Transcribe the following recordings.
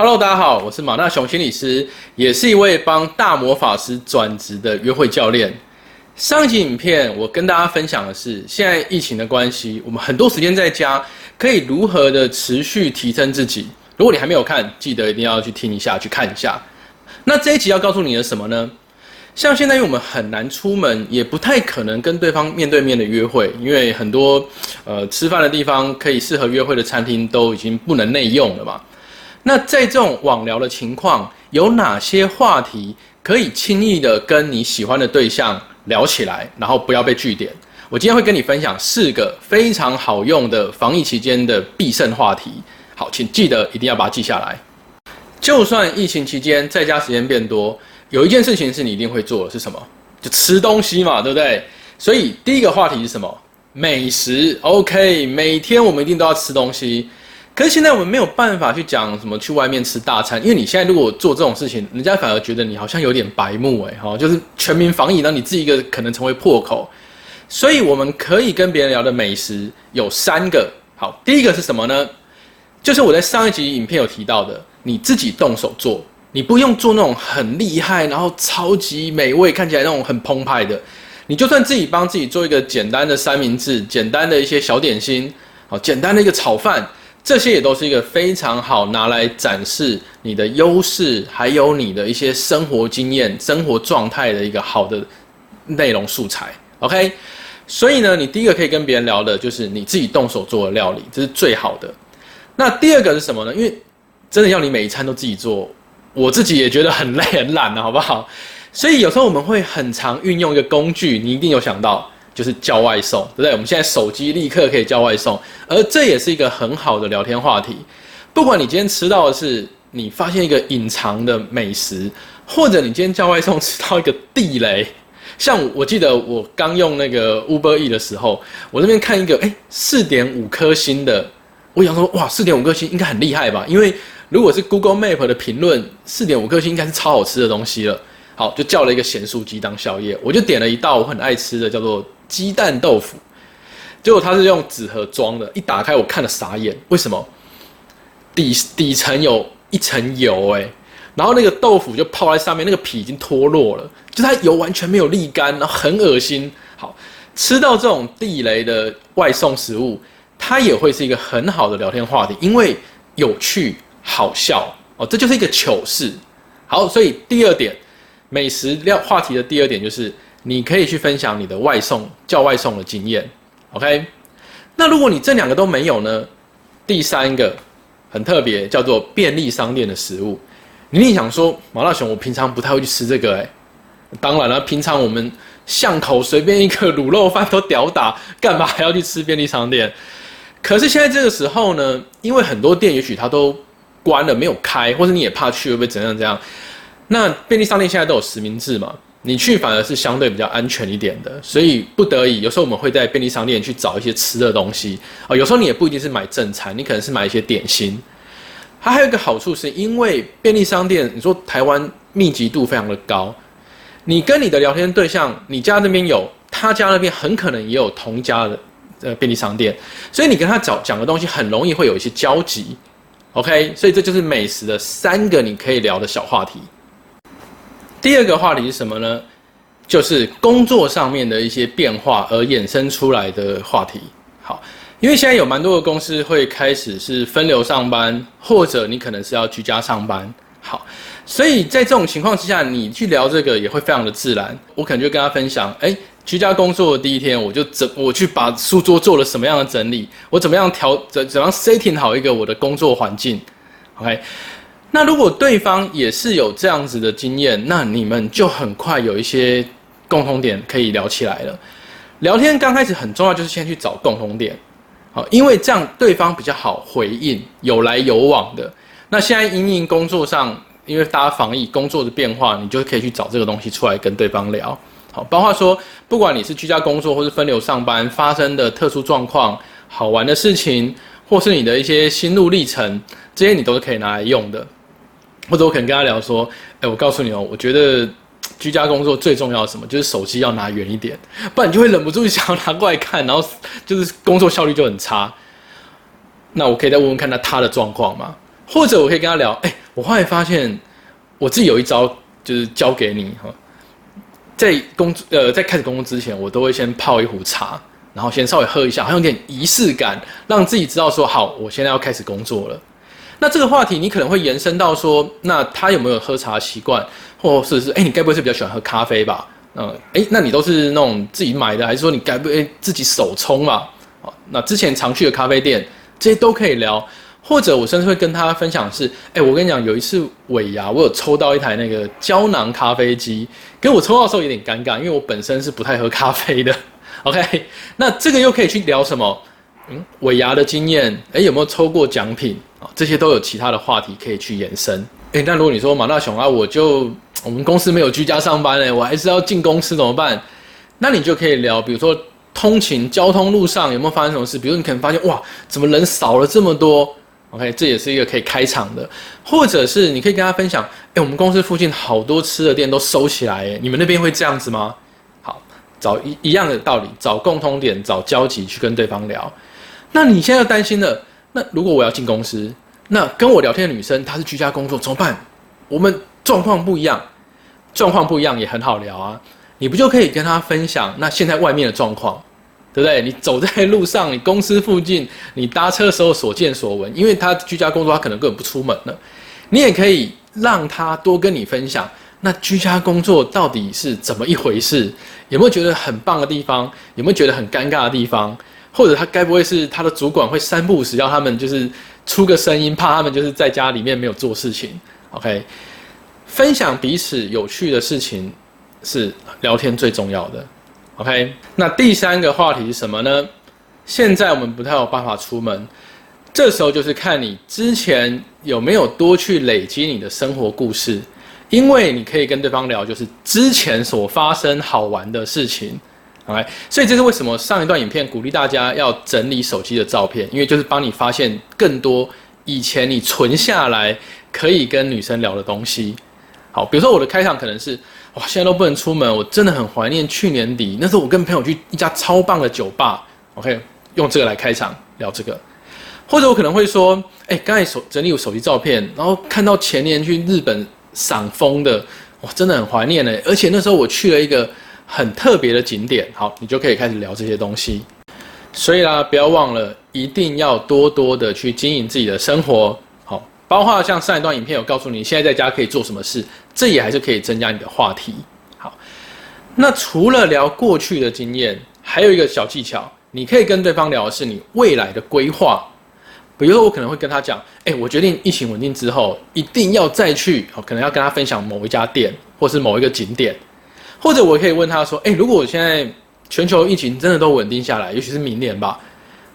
Hello，大家好，我是马大雄心理师，也是一位帮大魔法师转职的约会教练。上集影片我跟大家分享的是，现在疫情的关系，我们很多时间在家，可以如何的持续提升自己。如果你还没有看，记得一定要去听一下，去看一下。那这一集要告诉你的什么呢？像现在，因为我们很难出门，也不太可能跟对方面对面的约会，因为很多呃吃饭的地方可以适合约会的餐厅都已经不能内用了嘛。那在这种网聊的情况，有哪些话题可以轻易的跟你喜欢的对象聊起来，然后不要被拒点？我今天会跟你分享四个非常好用的防疫期间的必胜话题。好，请记得一定要把它记下来。就算疫情期间在家时间变多。有一件事情是你一定会做的，是什么？就吃东西嘛，对不对？所以第一个话题是什么？美食。OK，每天我们一定都要吃东西。可是现在我们没有办法去讲什么去外面吃大餐，因为你现在如果做这种事情，人家反而觉得你好像有点白目哎，哈，就是全民防疫，让你自己一个可能成为破口。所以我们可以跟别人聊的美食有三个。好，第一个是什么呢？就是我在上一集影片有提到的，你自己动手做。你不用做那种很厉害，然后超级美味，看起来那种很澎湃的。你就算自己帮自己做一个简单的三明治，简单的一些小点心，好，简单的一个炒饭，这些也都是一个非常好拿来展示你的优势，还有你的一些生活经验、生活状态的一个好的内容素材。OK，所以呢，你第一个可以跟别人聊的就是你自己动手做的料理，这是最好的。那第二个是什么呢？因为真的要你每一餐都自己做。我自己也觉得很累很懒的，好不好？所以有时候我们会很常运用一个工具，你一定有想到，就是叫外送，对不对？我们现在手机立刻可以叫外送，而这也是一个很好的聊天话题。不管你今天吃到的是你发现一个隐藏的美食，或者你今天叫外送吃到一个地雷，像我记得我刚用那个 Uber E 的时候，我那边看一个哎四点五颗星的，我想说哇四点五颗星应该很厉害吧，因为。如果是 Google Map 的评论，四点五颗星应该是超好吃的东西了。好，就叫了一个咸酥鸡当宵夜，我就点了一道我很爱吃的，叫做鸡蛋豆腐。结果它是用纸盒装的，一打开我看了傻眼，为什么？底底层有一层油哎，然后那个豆腐就泡在上面，那个皮已经脱落了，就它油完全没有沥干，然后很恶心。好，吃到这种地雷的外送食物，它也会是一个很好的聊天话题，因为有趣。好笑哦，这就是一个糗事。好，所以第二点，美食料话题的第二点就是，你可以去分享你的外送叫外送的经验。OK，那如果你这两个都没有呢？第三个很特别，叫做便利商店的食物。你一定想说，麻辣熊，我平常不太会去吃这个，哎，当然了，平常我们巷口随便一个卤肉饭都屌打，干嘛还要去吃便利商店？可是现在这个时候呢，因为很多店也许它都关了没有开，或者你也怕去会不会怎样怎样？那便利商店现在都有实名制嘛，你去反而是相对比较安全一点的。所以不得已，有时候我们会在便利商店去找一些吃的东西啊。有时候你也不一定是买正餐，你可能是买一些点心。它还有一个好处，是因为便利商店，你说台湾密集度非常的高，你跟你的聊天对象，你家那边有，他家那边很可能也有同家的呃便利商店，所以你跟他讲讲的东西很容易会有一些交集。OK，所以这就是美食的三个你可以聊的小话题。第二个话题是什么呢？就是工作上面的一些变化而衍生出来的话题。好，因为现在有蛮多的公司会开始是分流上班，或者你可能是要居家上班。好，所以在这种情况之下，你去聊这个也会非常的自然。我可能就跟他分享，哎。居家工作的第一天，我就整我去把书桌做了什么样的整理，我怎么样调怎怎样 setting 好一个我的工作环境，OK？那如果对方也是有这样子的经验，那你们就很快有一些共同点可以聊起来了。聊天刚开始很重要，就是先去找共同点，好，因为这样对方比较好回应，有来有往的。那现在因应工作上，因为大家防疫工作的变化，你就可以去找这个东西出来跟对方聊。好，包括说，不管你是居家工作或是分流上班发生的特殊状况、好玩的事情，或是你的一些心路历程，这些你都是可以拿来用的。或者我可能跟他聊说，哎，我告诉你哦，我觉得居家工作最重要什么，就是手机要拿远一点，不然你就会忍不住想要拿过来看，然后就是工作效率就很差。那我可以再问问看他他的状况吗？或者我可以跟他聊，哎，我后来发现，我自己有一招，就是教给你哈，在工呃在开始工作之前，我都会先泡一壶茶，然后先稍微喝一下，好像有点仪式感，让自己知道说好，我现在要开始工作了。那这个话题你可能会延伸到说，那他有没有喝茶习惯，或者是哎，你该不会是比较喜欢喝咖啡吧？嗯，哎，那你都是那种自己买的，还是说你该不会自己手冲嘛？好，那之前常去的咖啡店，这些都可以聊。或者我甚至会跟他分享是，哎，我跟你讲，有一次尾牙，我有抽到一台那个胶囊咖啡机，跟我抽到的时候有点尴尬，因为我本身是不太喝咖啡的。OK，那这个又可以去聊什么？尾牙的经验，哎，有没有抽过奖品啊？这些都有其他的话题可以去延伸。哎，那如果你说马大雄啊，我就我们公司没有居家上班哎，我还是要进公司怎么办？那你就可以聊，比如说通勤交通路上有没有发生什么事？比如你可能发现哇，怎么人少了这么多？OK，这也是一个可以开场的，或者是你可以跟他分享，哎，我们公司附近好多吃的店都收起来，哎，你们那边会这样子吗？找一一样的道理，找共通点，找交集去跟对方聊。那你现在要担心的，那如果我要进公司，那跟我聊天的女生她是居家工作怎么办？我们状况不一样，状况不一样也很好聊啊，你不就可以跟她分享那现在外面的状况？对不对？你走在路上，你公司附近，你搭车的时候所见所闻，因为他居家工作，他可能根本不出门了。你也可以让他多跟你分享，那居家工作到底是怎么一回事？有没有觉得很棒的地方？有没有觉得很尴尬的地方？或者他该不会是他的主管会三不五时要他们就是出个声音，怕他们就是在家里面没有做事情？OK，分享彼此有趣的事情是聊天最重要的。OK，那第三个话题是什么呢？现在我们不太有办法出门，这时候就是看你之前有没有多去累积你的生活故事，因为你可以跟对方聊，就是之前所发生好玩的事情。OK，所以这是为什么上一段影片鼓励大家要整理手机的照片，因为就是帮你发现更多以前你存下来可以跟女生聊的东西。好，比如说我的开场可能是。哇，现在都不能出门，我真的很怀念去年底那时候，我跟朋友去一家超棒的酒吧。OK，用这个来开场聊这个，或者我可能会说，哎，刚才手整理我手机照片，然后看到前年去日本赏枫的，哇，真的很怀念呢。而且那时候我去了一个很特别的景点。好，你就可以开始聊这些东西。所以啦，不要忘了，一定要多多的去经营自己的生活。好包括像上一段影片有告诉你，现在在家可以做什么事，这也还是可以增加你的话题。好，那除了聊过去的经验，还有一个小技巧，你可以跟对方聊的是你未来的规划。比如说，我可能会跟他讲，哎，我决定疫情稳定之后，一定要再去，可能要跟他分享某一家店，或是某一个景点，或者我可以问他说，哎，如果我现在全球疫情真的都稳定下来，尤其是明年吧，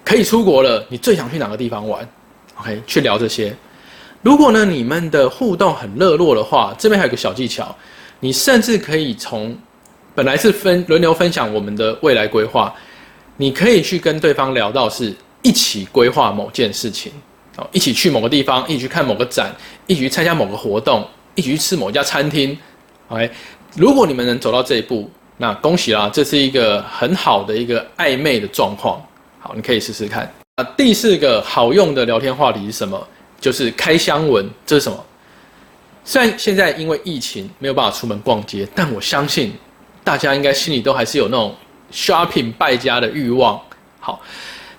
可以出国了，你最想去哪个地方玩？OK，去聊这些。如果呢，你们的互动很热络的话，这边还有个小技巧，你甚至可以从本来是分轮流分享我们的未来规划，你可以去跟对方聊到是一起规划某件事情，哦，一起去某个地方，一起去看某个展，一起去参加某个活动，一起去吃某家餐厅。OK，如果你们能走到这一步，那恭喜啦，这是一个很好的一个暧昧的状况。好，你可以试试看。啊，第四个好用的聊天话题是什么？就是开箱文，这是什么？虽然现在因为疫情没有办法出门逛街，但我相信大家应该心里都还是有那种 shopping 败家的欲望。好，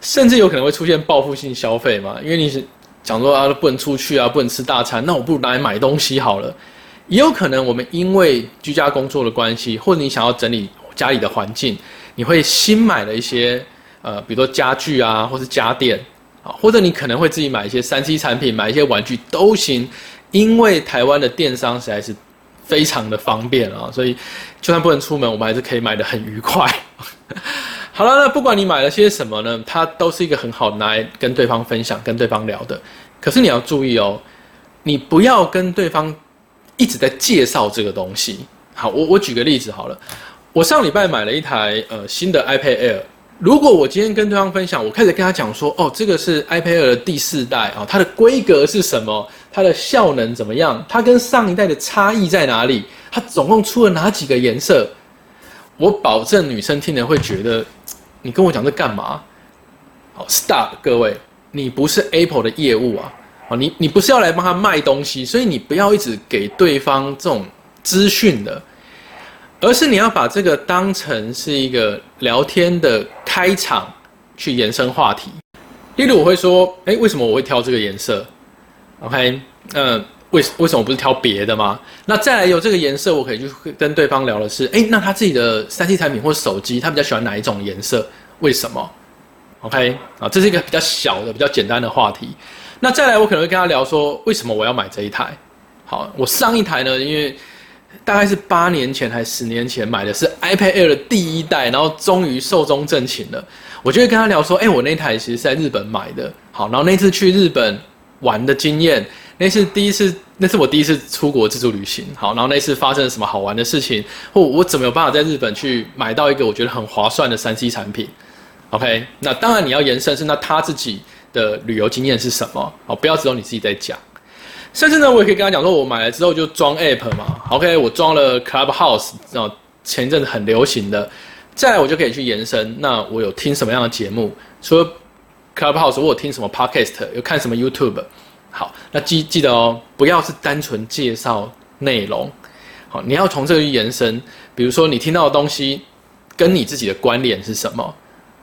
甚至有可能会出现报复性消费嘛？因为你是讲说啊，不能出去啊，不能吃大餐，那我不如来买东西好了。也有可能我们因为居家工作的关系，或者你想要整理家里的环境，你会新买了一些呃，比如说家具啊，或是家电啊。或者你可能会自己买一些三 C 产品，买一些玩具都行，因为台湾的电商实在是非常的方便啊，所以就算不能出门，我们还是可以买的很愉快。好了，那不管你买了些什么呢，它都是一个很好拿来跟对方分享、跟对方聊的。可是你要注意哦，你不要跟对方一直在介绍这个东西。好，我我举个例子好了，我上礼拜买了一台呃新的 iPad Air。如果我今天跟对方分享，我开始跟他讲说，哦，这个是 iPad Air 的第四代啊，它的规格是什么？它的效能怎么样？它跟上一代的差异在哪里？它总共出了哪几个颜色？我保证女生听了会觉得，你跟我讲这干嘛？好，Stop，各位，你不是 Apple 的业务啊，啊，你你不是要来帮他卖东西，所以你不要一直给对方这种资讯的，而是你要把这个当成是一个聊天的开场，去延伸话题。例如我会说，哎，为什么我会挑这个颜色？OK，嗯，为为什么不是挑别的吗？那再来有这个颜色，我可以去跟对方聊的是，哎，那他自己的三 C 产品或手机，他比较喜欢哪一种颜色？为什么？OK，啊，这是一个比较小的、比较简单的话题。那再来，我可能会跟他聊说，为什么我要买这一台？好，我上一台呢，因为大概是八年前还是十年前买的是 iPad Air 的第一代，然后终于寿终正寝了。我就会跟他聊说，哎，我那台其实是在日本买的。好，然后那次去日本玩的经验，那是第一次，那是我第一次出国自助旅行。好，然后那次发生了什么好玩的事情，或我怎么有办法在日本去买到一个我觉得很划算的三 C 产品？OK，那当然你要延伸是那他自己。的旅游经验是什么？好，不要只有你自己在讲。甚至呢，我也可以跟他讲说，我买了之后就装 App 嘛。OK，我装了 Clubhouse，然后前一阵子很流行的。再来，我就可以去延伸。那我有听什么样的节目？除了 Clubhouse，我有听什么 Podcast，有看什么 YouTube。好，那记记得哦，不要是单纯介绍内容。好，你要从这个延伸。比如说，你听到的东西跟你自己的关联是什么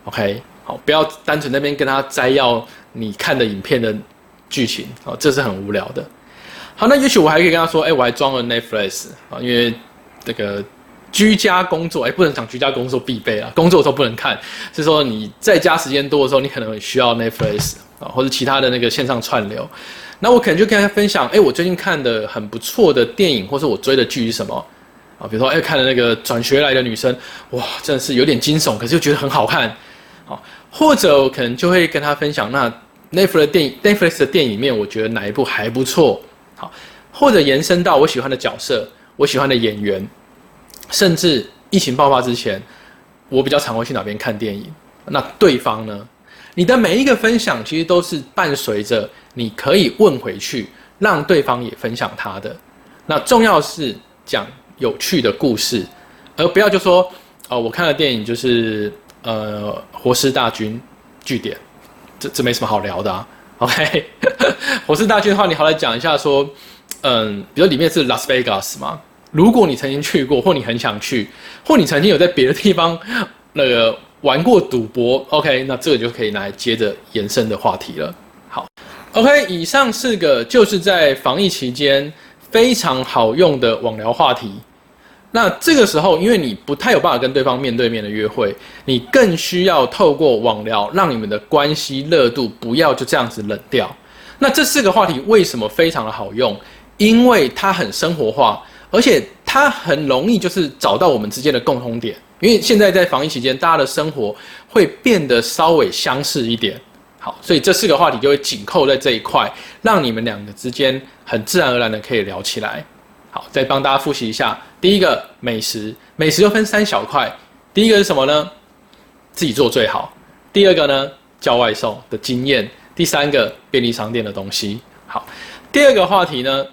？OK，好，不要单纯那边跟他摘要。你看的影片的剧情哦，这是很无聊的。好，那也许我还可以跟他说，哎，我还装了 Netflix 啊，因为这个居家工作，哎，不能讲居家工作必备啊，工作的时候不能看，是说你在家时间多的时候，你可能需要 Netflix 啊，或者其他的那个线上串流。那我可能就跟他分享，哎，我最近看的很不错的电影，或者我追的剧是什么啊？比如说，哎，看了那个转学来的女生，哇，真的是有点惊悚，可是又觉得很好看，好。或者我可能就会跟他分享，那 Netflix 的电影，Netflix 的电影里面，我觉得哪一部还不错？好，或者延伸到我喜欢的角色，我喜欢的演员，甚至疫情爆发之前，我比较常会去哪边看电影？那对方呢？你的每一个分享，其实都是伴随着你可以问回去，让对方也分享他的。那重要是讲有趣的故事，而不要就说哦，我看的电影就是。呃，活尸大军据点，这这没什么好聊的啊。OK，活尸大军的话，你好来讲一下说，嗯，比如里面是拉斯维加斯嘛。如果你曾经去过，或你很想去，或你曾经有在别的地方 那个玩过赌博，OK，那这个就可以拿来接着延伸的话题了。好，OK，以上四个就是在防疫期间非常好用的网聊话题。那这个时候，因为你不太有办法跟对方面对面的约会，你更需要透过网聊，让你们的关系热度不要就这样子冷掉。那这四个话题为什么非常的好用？因为它很生活化，而且它很容易就是找到我们之间的共通点。因为现在在防疫期间，大家的生活会变得稍微相似一点。好，所以这四个话题就会紧扣在这一块，让你们两个之间很自然而然的可以聊起来。好，再帮大家复习一下。第一个美食，美食又分三小块。第一个是什么呢？自己做最好。第二个呢，叫外送的经验。第三个，便利商店的东西。好，第二个话题呢，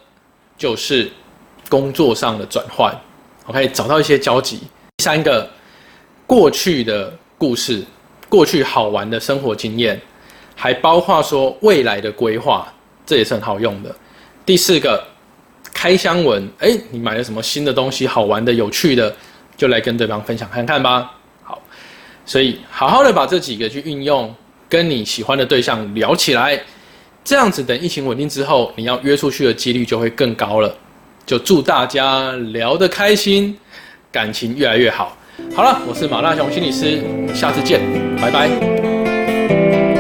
就是工作上的转换。OK，找到一些交集。第三个，过去的故事，过去好玩的生活经验，还包括说未来的规划，这也是很好用的。第四个。开箱文，哎，你买了什么新的东西？好玩的、有趣的，就来跟对方分享看看吧。好，所以好好的把这几个去运用，跟你喜欢的对象聊起来，这样子等疫情稳定之后，你要约出去的几率就会更高了。就祝大家聊得开心，感情越来越好。好了，我是马大雄心理师，下次见，拜拜。